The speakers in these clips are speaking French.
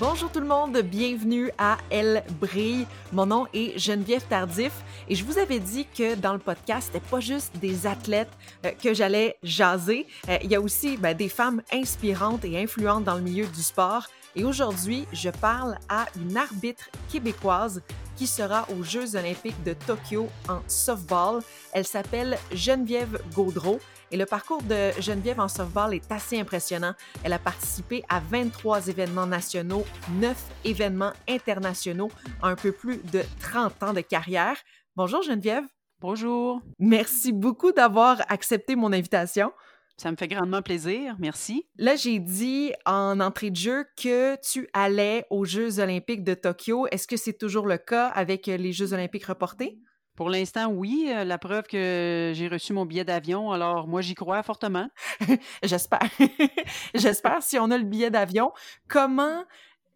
Bonjour tout le monde, bienvenue à Elle brille. Mon nom est Geneviève Tardif et je vous avais dit que dans le podcast, c'était pas juste des athlètes euh, que j'allais jaser. Euh, il y a aussi ben, des femmes inspirantes et influentes dans le milieu du sport. Et aujourd'hui, je parle à une arbitre québécoise qui sera aux Jeux olympiques de Tokyo en softball. Elle s'appelle Geneviève Gaudreau. Et le parcours de Geneviève en softball est assez impressionnant. Elle a participé à 23 événements nationaux, 9 événements internationaux un peu plus de 30 ans de carrière. Bonjour Geneviève. Bonjour. Merci beaucoup d'avoir accepté mon invitation. Ça me fait grandement plaisir, merci. Là, j'ai dit en entrée de jeu que tu allais aux Jeux olympiques de Tokyo. Est-ce que c'est toujours le cas avec les Jeux olympiques reportés? Pour l'instant, oui. Euh, la preuve que j'ai reçu mon billet d'avion, alors moi, j'y crois fortement. J'espère. J'espère si on a le billet d'avion. Comment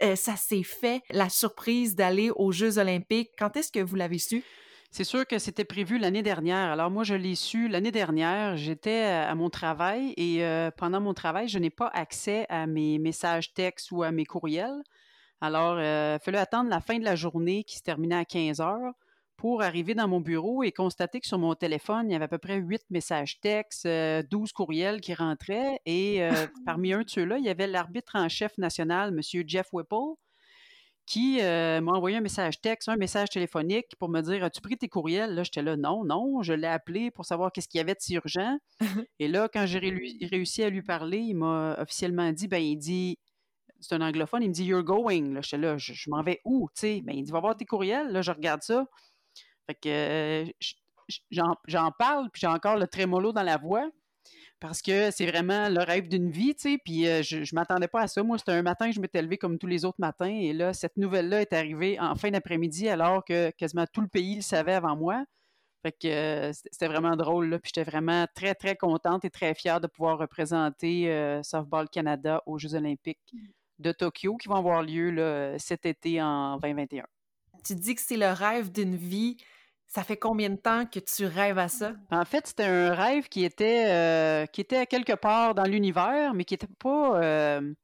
euh, ça s'est fait, la surprise d'aller aux Jeux olympiques? Quand est-ce que vous l'avez su? C'est sûr que c'était prévu l'année dernière. Alors moi, je l'ai su l'année dernière. J'étais à mon travail et euh, pendant mon travail, je n'ai pas accès à mes messages textes ou à mes courriels. Alors, il fallait attendre la fin de la journée qui se terminait à 15 heures pour arriver dans mon bureau et constater que sur mon téléphone, il y avait à peu près huit messages textes, 12 euh, courriels qui rentraient. Et euh, parmi un de ceux-là, il y avait l'arbitre en chef national, M. Jeff Whipple, qui euh, m'a envoyé un message texte, un message téléphonique pour me dire As-tu pris tes courriels? Là, j'étais là, non, non. Je l'ai appelé pour savoir qu'est-ce qu'il y avait de si urgent. et là, quand j'ai réussi à lui parler, il m'a officiellement dit ben, il dit c'est un anglophone, il me dit You're going. Là, j'étais là, je, m'en vais où? Ben, il dit Va voir tes courriels. Là, je regarde ça. Fait que euh, j'en parle, puis j'ai encore le trémolo dans la voix parce que c'est vraiment le rêve d'une vie, tu sais, puis euh, je, je m'attendais pas à ça. Moi, c'était un matin que je m'étais levé comme tous les autres matins, et là, cette nouvelle-là est arrivée en fin d'après-midi, alors que quasiment tout le pays le savait avant moi. Fait que euh, c'était vraiment drôle, là, puis j'étais vraiment très, très contente et très fière de pouvoir représenter Softball Canada aux Jeux olympiques de Tokyo, qui vont avoir lieu là, cet été en 2021. Tu dis que c'est le rêve d'une vie ça fait combien de temps que tu rêves à ça? En fait, c'était un rêve qui était, euh, quelque part dans l'univers, mais qui n'était pas euh,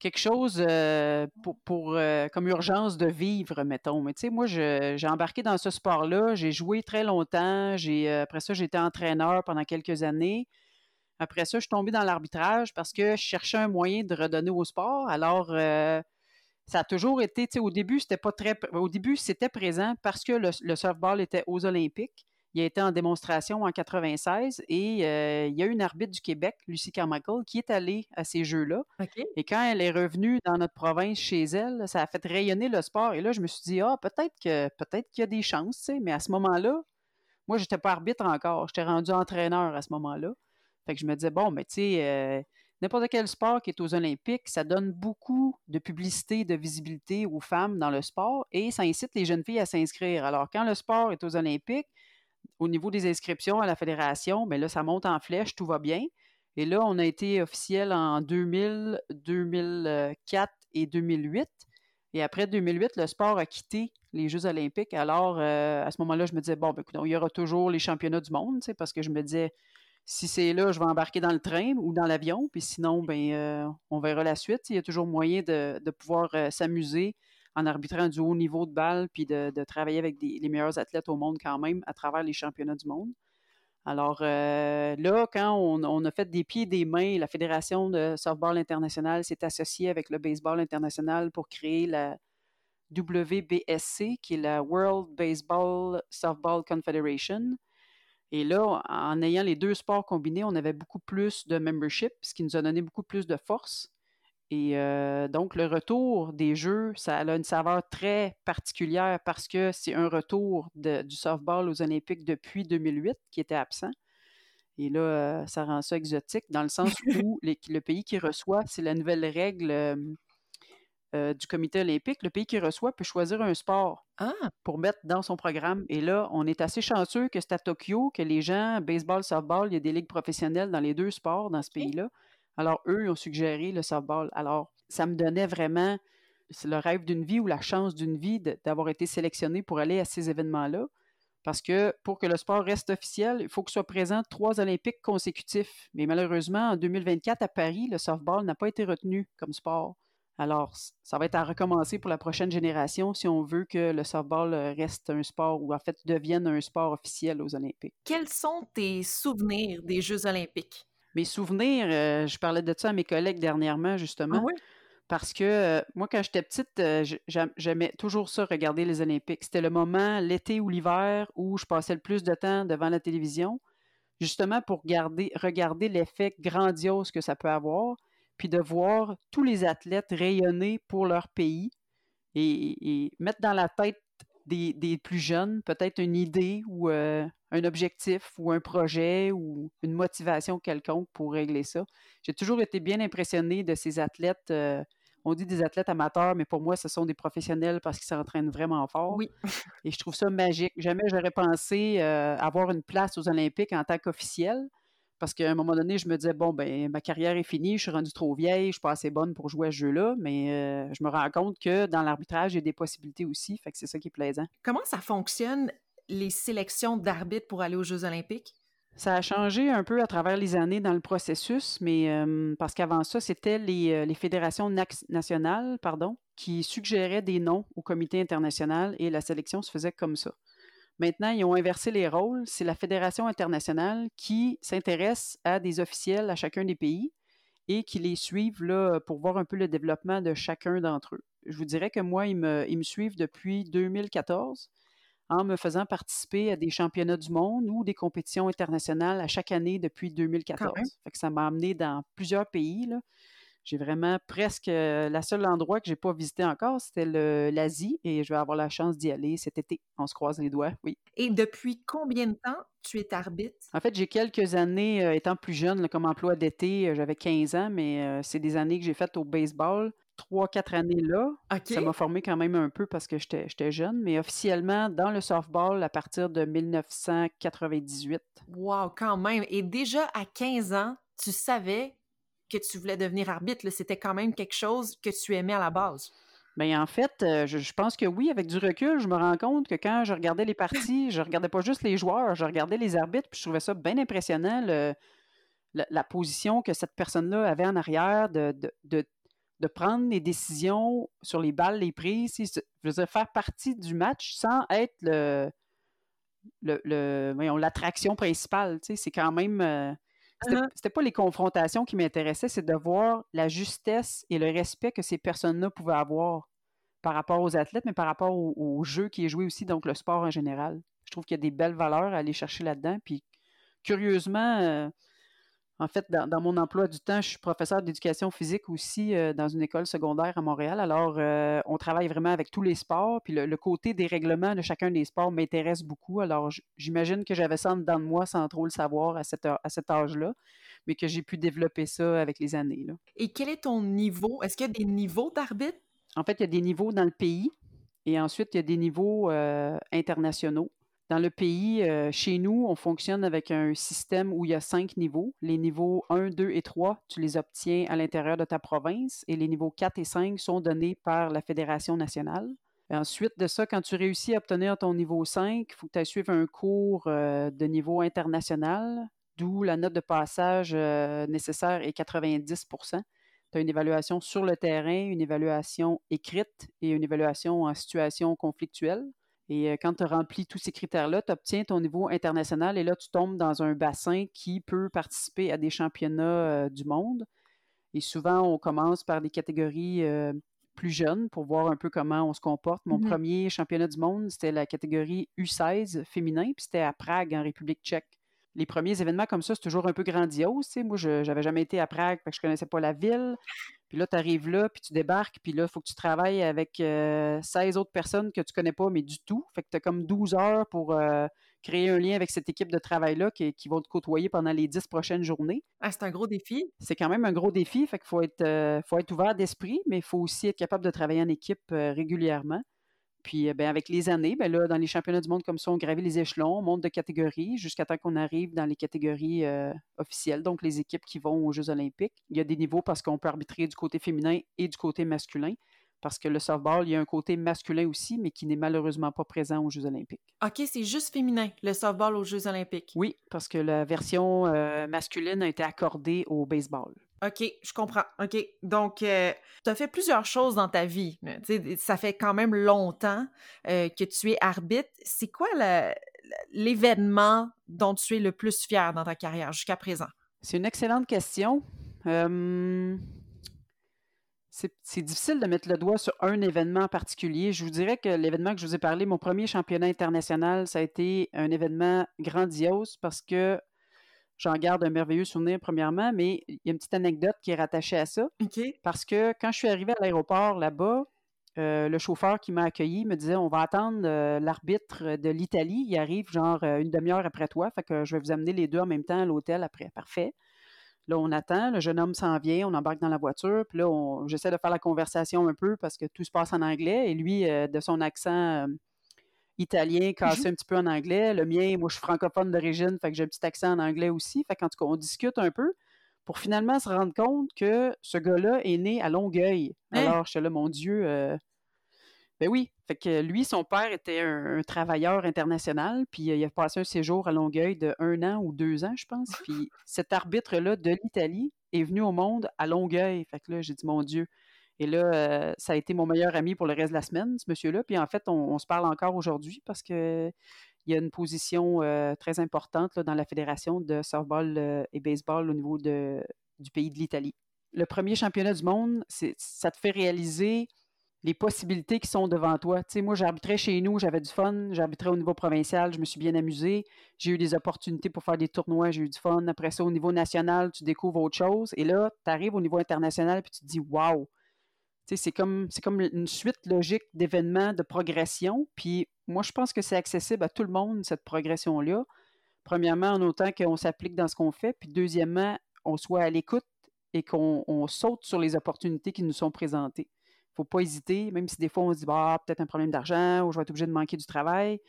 quelque chose euh, pour, comme urgence de vivre, mettons. Mais tu sais, moi, j'ai embarqué dans ce sport-là. J'ai joué très longtemps. après ça, j'ai été entraîneur pendant quelques années. Après ça, je suis tombée dans l'arbitrage parce que je cherchais un moyen de redonner au sport. Alors, ça a toujours été, tu sais, au début, c'était pas très. Au début, c'était présent parce que le, softball était aux Olympiques. Il a été en démonstration en 96 et euh, il y a eu une arbitre du Québec, Lucie Carmichael, qui est allée à ces Jeux-là. Et quand elle est revenue dans notre province chez elle, ça a fait rayonner le sport. Et là, je me suis dit, ah, peut-être que peut-être qu'il y a des chances, tu sais. Mais à ce moment-là, moi, je n'étais pas arbitre encore. J'étais rendu entraîneur à ce moment-là. Fait que je me disais, bon, mais tu sais, euh, n'importe quel sport qui est aux Olympiques, ça donne beaucoup de publicité, de visibilité aux femmes dans le sport et ça incite les jeunes filles à s'inscrire. Alors, quand le sport est aux Olympiques, au niveau des inscriptions à la fédération, bien là, ça monte en flèche, tout va bien. Et là, on a été officiel en 2000, 2004 et 2008. Et après 2008, le sport a quitté les Jeux olympiques. Alors, euh, à ce moment-là, je me disais, bon, ben, écoute, il y aura toujours les championnats du monde, parce que je me disais, si c'est là, je vais embarquer dans le train ou dans l'avion, puis sinon, ben, euh, on verra la suite. Il y a toujours moyen de, pouvoir euh, s'amuser en arbitrant du haut niveau de balle, puis de, travailler avec les meilleurs athlètes au monde quand même à travers les championnats du monde. Alors euh, là, quand on, a fait des pieds et des mains, la Fédération de softball international s'est associée avec le baseball international pour créer la WBSC, qui est la World Baseball Softball Confederation. Et là, en ayant les deux sports combinés, on avait beaucoup plus de membership, ce qui nous a donné beaucoup plus de force. Et euh, donc, le retour des jeux, ça a une saveur très particulière parce que c'est un retour du softball aux Olympiques depuis 2008 qui était absent. Et là, euh, ça rend ça exotique dans le sens où le pays qui reçoit, c'est la nouvelle règle euh, euh, du comité olympique, le pays qui reçoit peut choisir un sport ah! pour mettre dans son programme. Et là, on est assez chanceux que c'est à Tokyo que les gens, baseball, softball, il y a des ligues professionnelles dans les deux sports dans ce pays-là. Alors, eux, ils ont suggéré le softball. Alors, ça me donnait vraiment le rêve d'une vie ou la chance d'une vie d'avoir été sélectionné pour aller à ces événements-là. Parce que pour que le sport reste officiel, il faut que soit présent trois Olympiques consécutifs. Mais malheureusement, en 2024, à Paris, le softball n'a pas été retenu comme sport. Alors, ça va être à recommencer pour la prochaine génération si on veut que le softball reste un sport ou en fait devienne un sport officiel aux Olympiques. Quels sont tes souvenirs des Jeux olympiques? Mes souvenirs, je parlais de ça à mes collègues dernièrement, justement. Ah oui? Parce que moi, quand j'étais petite, j'aimais toujours ça, regarder les Olympiques. C'était le moment, l'été ou l'hiver, où je passais le plus de temps devant la télévision, justement pour regarder l'effet grandiose que ça peut avoir, puis de voir tous les athlètes rayonner pour leur pays et, mettre dans la tête des, plus jeunes peut-être une idée ou un objectif ou un projet ou une motivation quelconque pour régler ça. J'ai toujours été bien impressionné de ces athlètes on dit des athlètes amateurs, mais pour moi, ce sont des professionnels parce qu'ils s'entraînent vraiment fort. Oui. Et je trouve ça magique. Jamais j'aurais pensé euh, avoir une place aux Olympiques en tant qu'officiel. Parce qu'à un moment donné, je me disais, bon, ben ma carrière est finie, je suis rendue trop vieille, je ne suis pas assez bonne pour jouer à ce jeu-là. Mais euh, je me rends compte que dans l'arbitrage, il y a des possibilités aussi. Fait que c'est ça qui est plaisant. Comment ça fonctionne, les sélections d'arbitres pour aller aux Jeux olympiques? Ça a changé un peu à travers les années dans le processus, mais parce qu'avant ça, c'était les, fédérations nationales pardon, qui suggéraient des noms au comité international et la sélection se faisait comme ça. Maintenant, ils ont inversé les rôles. C'est la fédération internationale qui s'intéresse à des officiels à chacun des pays et qui les suivent là, pour voir un peu le développement de chacun d'entre eux. Je vous dirais que moi, ils me, ils me suivent depuis 2014 en me faisant participer à des championnats du monde ou des compétitions internationales à chaque année depuis 2014. Fait que ça m'a amené dans plusieurs pays. J'ai vraiment presque. Euh, la seule endroit que je n'ai pas visité encore, c'était l'Asie et je vais avoir la chance d'y aller cet été. On se croise les doigts, oui. Et depuis combien de temps tu es arbitre? En fait, j'ai quelques années, euh, étant plus jeune, comme emploi d'été, euh, j'avais 15 ans, mais c'est des années que j'ai faites au baseball trois, quatre années-là. Ça m'a formé quand même un peu parce que j'étais jeune, mais officiellement dans le softball à partir de 1998. Wow, quand même. Et déjà à 15 ans, tu savais que tu voulais devenir arbitre. C'était quand même quelque chose que tu aimais à la base? Bien, en fait, euh, je, pense que oui, avec du recul, je me rends compte que quand je regardais les parties, je regardais pas juste les joueurs, je regardais les arbitres, puis je trouvais ça bien impressionnant, la, position que cette personne-là avait en arrière, de, de de prendre les décisions sur les balles, les prises, je veux faire partie du match sans être le, le, l'attraction principale. C'est quand même. Uh-huh. c'était, pas les confrontations qui m'intéressaient, c'est de voir la justesse et le respect que ces personnes-là pouvaient avoir par rapport aux athlètes, mais par rapport au, jeu qui est joué aussi, donc le sport en général. Je trouve qu'il y a des belles valeurs à aller chercher là-dedans. Puis, curieusement, euh, en fait, dans, mon emploi du temps, je suis professeur d'éducation physique aussi euh, dans une école secondaire à Montréal. Alors, euh, on travaille vraiment avec tous les sports. Puis le, côté des règlements de chacun des sports m'intéresse beaucoup. Alors, j'imagine que j'avais ça dans moi sans trop le savoir à, à cet âge-là, mais que j'ai pu développer ça avec les années. Et quel est ton niveau? Est-ce qu'il y a des niveaux d'arbitre? En fait, il y a des niveaux dans le pays. Et ensuite, il y a des niveaux euh, internationaux. Dans le pays, euh, chez nous, on fonctionne avec un système où il y a cinq niveaux. Les niveaux 1, 2 et 3, tu les obtiens à l'intérieur de ta province et les niveaux 4 et 5 sont donnés par la Fédération nationale. ensuite de ça, quand tu réussis à obtenir ton niveau 5, il faut que tu suivre un cours euh, de niveau international, d'où la note de passage euh, nécessaire est 90% tu as une évaluation sur le terrain, une évaluation écrite et une évaluation en situation conflictuelle. Et euh, quand tu as rempli tous ces critères-là, tu obtiens ton niveau international et là, tu tombes dans un bassin qui peut participer à des championnats euh, du monde. Et souvent, on commence par des catégories euh, plus jeunes pour voir un peu comment on se comporte. Mon mmh premier championnat du monde, c'était la catégorie U16 féminin, puis c'était à Prague, en République tchèque. Les premiers événements comme ça, c'est toujours un peu grandiose. Moi, je n'avais jamais été à Prague, parce que je ne connaissais pas la ville. Puis là, tu arrives là, puis tu débarques, puis là, il faut que tu travailles avec 16 euh, autres personnes que tu connais pas, mais du tout. Fait que tu as comme 12 heures pour euh, créer un lien avec cette équipe de travail-là qui, qui, vont te côtoyer pendant les 10 prochaines journées. Ah, c'est un gros défi. C'est quand même un gros défi, fait qu'il faut être, euh, faut être ouvert d'esprit, mais il faut aussi être capable de travailler en équipe régulièrement. Puis euh, ben, avec les années, ben là, dans les championnats du monde comme ça, on gravit les échelons, on monte de catégorie jusqu'à temps qu'on arrive dans les catégories euh, officielles, donc les équipes qui vont aux Jeux olympiques. Il y a des niveaux parce qu'on peut arbitrer du côté féminin et du côté masculin. Parce que le softball, il y a un côté masculin aussi, mais qui n'est malheureusement pas présent aux Jeux olympiques. OK, c'est juste féminin, le softball aux Jeux olympiques. Oui, parce que la version euh, masculine a été accordée au baseball. OK, je comprends. OK. Donc, euh, tu as fait plusieurs choses dans ta vie. Ça fait quand même longtemps euh, que tu es arbitre. C'est quoi l'événement dont tu es le plus fier dans ta carrière jusqu'à présent? C'est une excellente question. c'est difficile de mettre le doigt sur un événement particulier. Je vous dirais que l'événement que je vous ai parlé, mon premier championnat international, ça a été un événement grandiose parce que J'en garde un merveilleux souvenir, premièrement, mais il y a une petite anecdote qui est rattachée à ça. Parce que quand je suis arrivé à l'aéroport là-bas, euh, le chauffeur qui m'a accueilli me disait On va attendre euh, l'arbitre de l'Italie. Il arrive genre euh, une demi-heure après toi. Fait que je vais vous amener les deux en même temps à l'hôtel après. Parfait. Là, on attend. Le jeune homme s'en vient. On embarque dans la voiture. Puis là, j'essaie de faire la conversation un peu parce que tout se passe en anglais. Et lui, de son accent italien cassé un petit peu en anglais. Le mien, moi, je suis francophone d'origine, fait que j'ai un petit accent en anglais aussi. Fait qu'en tout cas, on discute un peu pour finalement se rendre compte que ce gars-là est né à Longueuil. Hein? Alors, je suis là, mon Dieu. Euh, ben oui. Fait que lui, son père était un, travailleur international, puis euh, il a passé un séjour à Longueuil de un an ou deux ans, je pense. Puis cet arbitre-là de l'Italie est venu au monde à Longueuil. Fait que là, j'ai dit, mon Dieu. Et là, euh, ça a été mon meilleur ami pour le reste de la semaine, ce monsieur-là. Puis en fait, on, se parle encore aujourd'hui parce qu'il y a une position euh, très importante dans la fédération de softball euh, et baseball au niveau de, du pays de l'Italie. Le premier championnat du monde, ça te fait réaliser les possibilités qui sont devant toi. Tu sais, moi, j'arbitrais chez nous, j'avais du fun, j'arbitrais au niveau provincial, je me suis bien amusé, j'ai eu des opportunités pour faire des tournois, j'ai eu du fun. Après ça, au niveau national, tu découvres autre chose. Et là, tu arrives au niveau international, puis tu te dis, waouh, c'est comme, une suite logique d'événements de progression. Puis moi, je pense que c'est accessible à tout le monde, cette progression-là. Premièrement, en autant qu'on s'applique dans ce qu'on fait. Puis deuxièmement, on soit à l'écoute et qu'on saute sur les opportunités qui nous sont présentées. Il ne faut pas hésiter, même si des fois on se dit bah, peut-être un problème d'argent ou je vais être obligé de manquer du travail.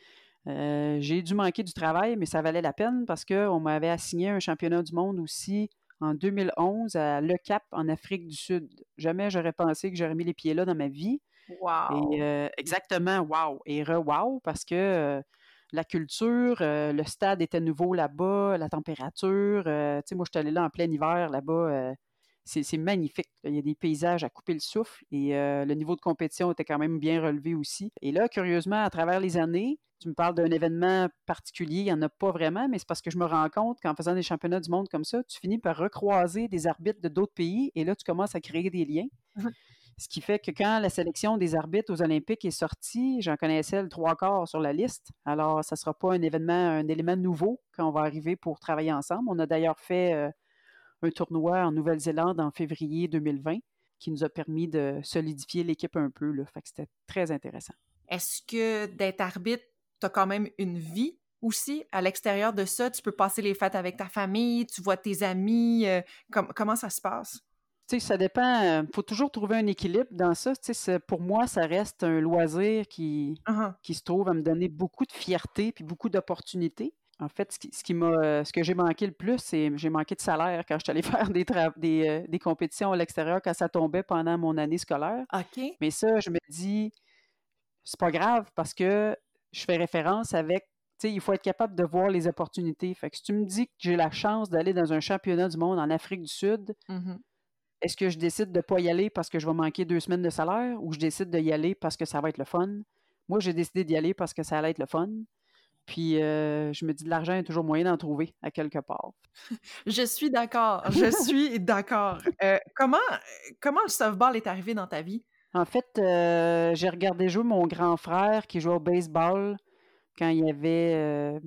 Euh, j'ai dû manquer du travail, mais ça valait la peine parce qu'on m'avait assigné un championnat du monde aussi en 2011 à Le Cap, en Afrique du Sud. Jamais j'aurais pensé que j'aurais mis les pieds là dans ma vie. Wow! Et, euh, exactement, wow! Et re-wow, parce que euh, la culture, euh, le stade était nouveau là-bas, la température. tu sais, moi, je suis allé là en plein hiver là-bas. C'est magnifique. Il y a des paysages à couper le souffle et le niveau de compétition était quand même bien relevé aussi. Et là, curieusement, à travers les années, tu me parles d'un événement particulier, il n'y en a pas vraiment, mais c'est parce que je me rends compte qu'en faisant des championnats du monde comme ça, tu finis par recroiser des arbitres de d'autres pays et là, tu commences à créer des liens. Mmh Ce qui fait que quand la sélection des arbitres aux Olympiques est sortie, j'en connaissais le trois quarts sur la liste. Alors, ça ne sera pas un événement, un élément nouveau quand on va arriver pour travailler ensemble. On a d'ailleurs fait euh, un tournoi en Nouvelle-Zélande en février 2020 qui nous a permis de solidifier l'équipe un peu. Là. Fait que c'était très intéressant. Est-ce que d'être arbitre tu as quand même une vie aussi à l'extérieur de ça? Tu peux passer les fêtes avec ta famille, tu vois tes amis. Euh, comment ça se passe? Tu sais, ça dépend. Il euh, faut toujours trouver un équilibre dans ça. Pour moi, ça reste un loisir qui, uh-huh. qui se trouve à me donner beaucoup de fierté puis beaucoup d'opportunités. En fait, ce, qui, ce, qui m'a, ce que j'ai manqué le plus, c'est j'ai manqué de salaire quand je suis allée faire des, des, euh, des, compétitions à l'extérieur quand ça tombait pendant mon année scolaire. OK. Mais ça, je me dis, c'est pas grave parce que je fais référence avec, tu sais, il faut être capable de voir les opportunités. Fait que si tu me dis que j'ai la chance d'aller dans un championnat du monde en Afrique du Sud, mmh est-ce que je décide de ne pas y aller parce que je vais manquer deux semaines de salaire ou je décide d'y aller parce que ça va être le fun? Moi, j'ai décidé d'y aller parce que ça allait être le fun. Puis euh, je me dis, de l'argent, il y a toujours moyen d'en trouver à quelque part. je suis d'accord. Je suis d'accord. Euh, comment, comment le softball est arrivé dans ta vie? En fait, euh, j'ai regardé jouer mon grand frère qui jouait au baseball quand il y avait.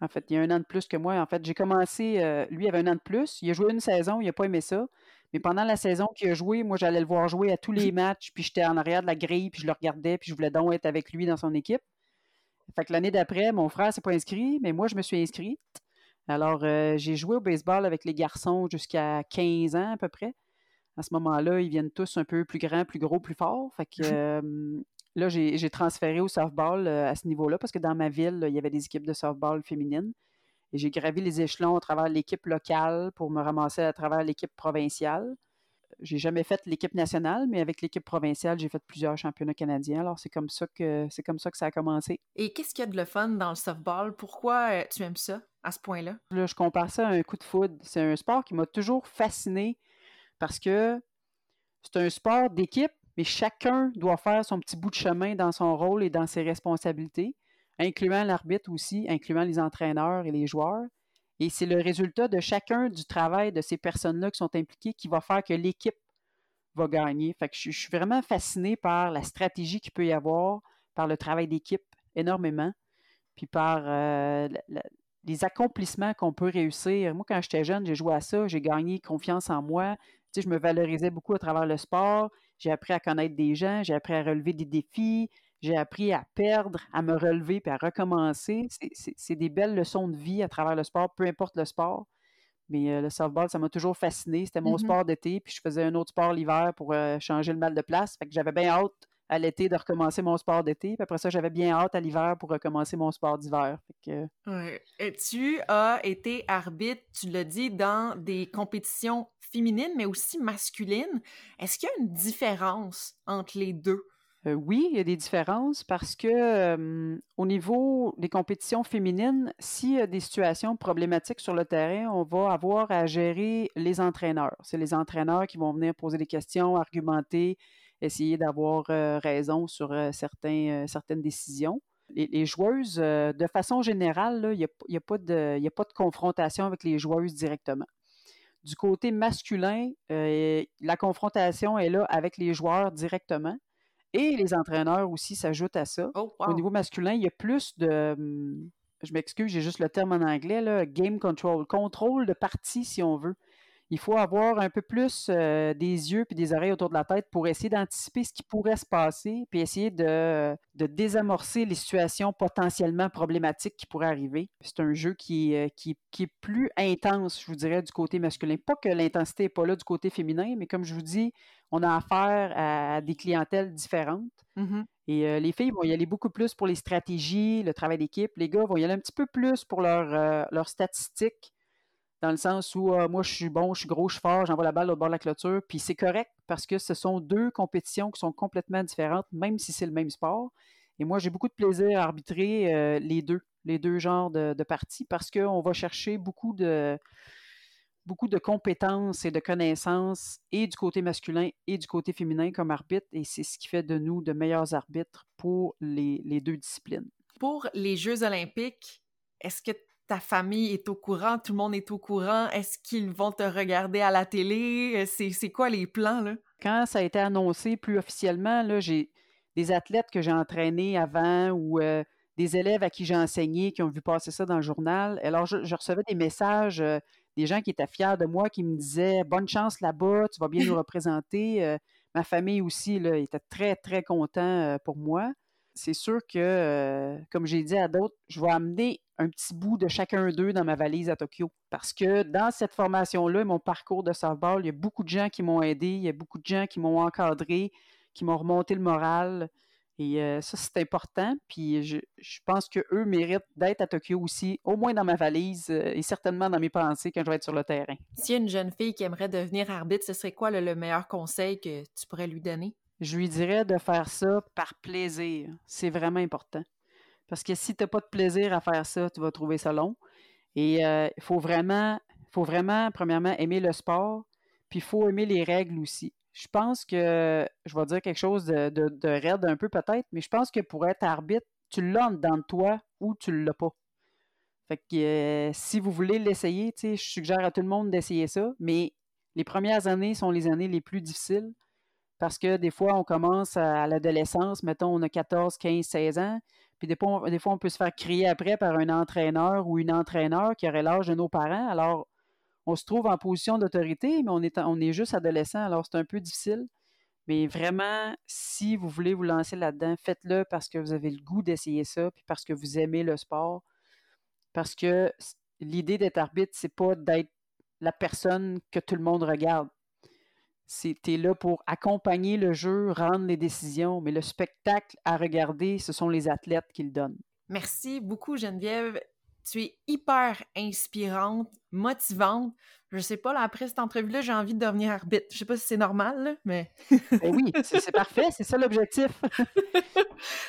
En fait, il y a un an de plus que moi. En fait, j'ai commencé. Lui, il avait un an de plus. Il a joué une saison, il n'a pas aimé ça. Mais pendant la saison qu'il a joué, moi, j'allais le voir jouer à tous les matchs. Puis j'étais en arrière de la grille, puis je le regardais, puis je voulais donc être avec lui dans son équipe. Fait que l'année d'après, mon frère s'est pas inscrit, mais moi, je me suis inscrite. Alors, j'ai joué au baseball avec les garçons jusqu'à 15 ans à peu près à ce moment-là, ils viennent tous un peu plus grands, plus gros, plus forts. Fait que mmh là, j'ai transféré au softball à ce niveau-là parce que dans ma ville, il y avait des équipes de softball féminines. Et j'ai gravi les échelons à travers l'équipe locale pour me ramasser à travers l'équipe provinciale. J'ai jamais fait l'équipe nationale, mais avec l'équipe provinciale, j'ai fait plusieurs championnats canadiens. Alors c'est comme ça que c'est comme ça que ça a commencé. Et qu'est-ce qu'il y a de le fun dans le softball? Pourquoi tu aimes ça à ce point-là? Là, je compare ça à un coup de foudre. C'est un sport qui m'a toujours fasciné parce que c'est un sport d'équipe, mais chacun doit faire son petit bout de chemin dans son rôle et dans ses responsabilités, incluant l'arbitre aussi, incluant les entraîneurs et les joueurs. Et c'est le résultat de chacun du travail de ces personnes-là qui sont impliquées qui va faire que l'équipe va gagner. Fait que je, suis vraiment fasciné par la stratégie qu'il peut y avoir, par le travail d'équipe énormément, puis par euh, les accomplissements qu'on peut réussir. Moi, quand j'étais jeune, j'ai joué à ça, j'ai gagné confiance en moi. Tu je me valorisais beaucoup à travers le sport. J'ai appris à connaître des gens, j'ai appris à relever des défis, j'ai appris à perdre, à me relever puis à recommencer. C'est des belles leçons de vie à travers le sport, peu importe le sport. Mais euh, le softball, ça m'a toujours fasciné. C'était mon mmh sport d'été, puis je faisais un autre sport l'hiver pour euh, changer le mal de place. Fait que j'avais bien hâte à l'été de recommencer mon sport d'été. Puis après ça, j'avais bien hâte à l'hiver pour recommencer mon sport d'hiver. Que... Tu as été arbitre, tu l'as dit, dans des compétitions féminines, mais aussi masculines. Est-ce qu'il y a une différence entre les deux? Euh, oui, il y a des différences parce que au niveau des compétitions féminines, s'il y a des situations problématiques sur le terrain, on va avoir à gérer les entraîneurs. C'est les entraîneurs qui vont venir poser des questions, argumenter, essayer d'avoir raison sur certains, certaines décisions. Les, joueuses, de façon générale, il n'y a, pas de confrontation avec les joueuses directement. Du côté masculin, la confrontation est là avec les joueurs directement. Et les entraîneurs aussi s'ajoutent à ça. Oh, Au niveau masculin, il y a plus de. Hum, je m'excuse, j'ai juste le terme en anglais, là, game control, contrôle de partie si on veut il faut avoir un peu plus euh, des yeux puis des oreilles autour de la tête pour essayer d'anticiper ce qui pourrait se passer, puis essayer de, désamorcer les situations potentiellement problématiques qui pourraient arriver. C'est un jeu qui, euh, qui, est plus intense, je vous dirais, du côté masculin. Pas que l'intensité n'est pas là du côté féminin, mais comme je vous dis, on a affaire à des clientèles différentes. Mm-hmm. Et euh, les filles vont y aller beaucoup plus pour les stratégies, le travail d'équipe. Les gars vont y aller un petit peu plus pour leurs statistiques dans le sens où ah, moi je suis bon, je suis gros, je suis fort, j'envoie la balle au bord de la clôture, puis c'est correct parce que ce sont deux compétitions qui sont complètement différentes, même si c'est le même sport. Et moi, j'ai beaucoup de plaisir à arbitrer euh, les deux, les deux genres de, parties, parce qu'on va chercher beaucoup de, beaucoup de compétences et de connaissances, et du côté masculin et du côté féminin comme arbitre, et c'est ce qui fait de nous de meilleurs arbitres pour les, les deux disciplines. Pour les Jeux olympiques, est-ce que ta famille est au courant, tout le monde est au courant, est-ce qu'ils vont te regarder à la télé? Euh, c'est quoi les plans, là? Quand ça a été annoncé plus officiellement, là, j'ai des athlètes que j'ai entraînés avant ou euh, des élèves à qui j'ai enseigné qui ont vu passer ça dans le journal. Alors, je, recevais des messages, euh, des gens qui étaient fiers de moi, qui me disaient Bonne chance là-bas, tu vas bien nous représenter. ma famille aussi là, était très, très content pour moi. C'est sûr que, comme j'ai dit à d'autres, je vais amener un petit bout de chacun d'eux dans ma valise à Tokyo. Parce que dans cette formation-là, mon parcours de softball, il y a beaucoup de gens qui m'ont aidé, il y a beaucoup de gens qui m'ont encadré, qui m'ont remonté le moral. Et euh, ça, c'est important. Puis je, pense qu'eux méritent d'être à Tokyo aussi, au moins dans ma valise euh, et certainement dans mes pensées quand je vais être sur le terrain. S'il y a une jeune fille qui aimerait devenir arbitre, ce serait quoi le meilleur conseil que tu pourrais lui donner? Je lui dirais de faire ça par plaisir. C'est vraiment important. Parce que si tu n'as pas de plaisir à faire ça, tu vas trouver ça long. Et euh, il faut vraiment, faut vraiment, premièrement, aimer le sport, puis il faut aimer les règles aussi. Je pense que, je vais dire quelque chose de, de, raide un peu peut-être, mais je pense que pour être arbitre, tu l'as dans toi ou tu ne l'as pas. Fait que euh, si vous voulez l'essayer, je suggère à tout le monde d'essayer ça, mais les premières années sont les années les plus difficiles parce que des fois, on commence à l'adolescence, mettons, on a 14, 15, 16 ans, puis des fois, on, peut se faire crier après par un entraîneur ou une entraîneur qui aurait l'âge de nos parents. Alors, on se trouve en position d'autorité, mais on est, on est juste adolescent, alors c'est un peu difficile. Mais vraiment, si vous voulez vous lancer là-dedans, faites-le parce que vous avez le goût d'essayer ça, puis parce que vous aimez le sport. Parce que l'idée d'être arbitre, c'est pas d'être la personne que tout le monde regarde. C'était là pour accompagner le jeu, rendre les décisions, mais le spectacle à regarder, ce sont les athlètes qui le donnent. Merci beaucoup, Geneviève. Tu es hyper inspirante, motivante. Je sais pas, là, après cette entrevue-là, j'ai envie de devenir arbitre. Je sais pas si c'est normal, mais. Ben oui, c'est parfait, c'est ça l'objectif.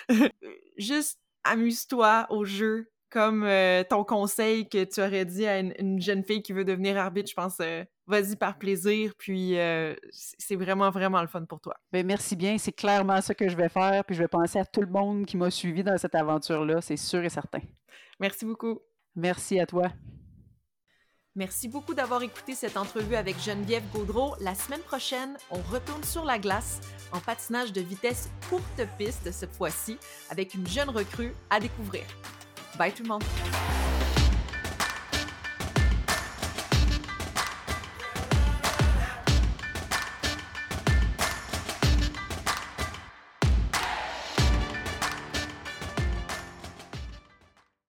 Juste amuse-toi au jeu, comme euh, ton conseil que tu aurais dit à une, jeune fille qui veut devenir arbitre, je pense, euh, vas-y par plaisir, puis euh, c'est vraiment, vraiment le fun pour toi. Bien, merci bien, c'est clairement ça que je vais faire, puis je vais penser à tout le monde qui m'a suivi dans cette aventure-là, c'est sûr et certain. Merci beaucoup. Merci à toi. Merci beaucoup d'avoir écouté cette entrevue avec Geneviève Gaudreau. La semaine prochaine, on retourne sur la glace en patinage de vitesse courte piste cette fois-ci avec une jeune recrue à découvrir. Bye tout le monde!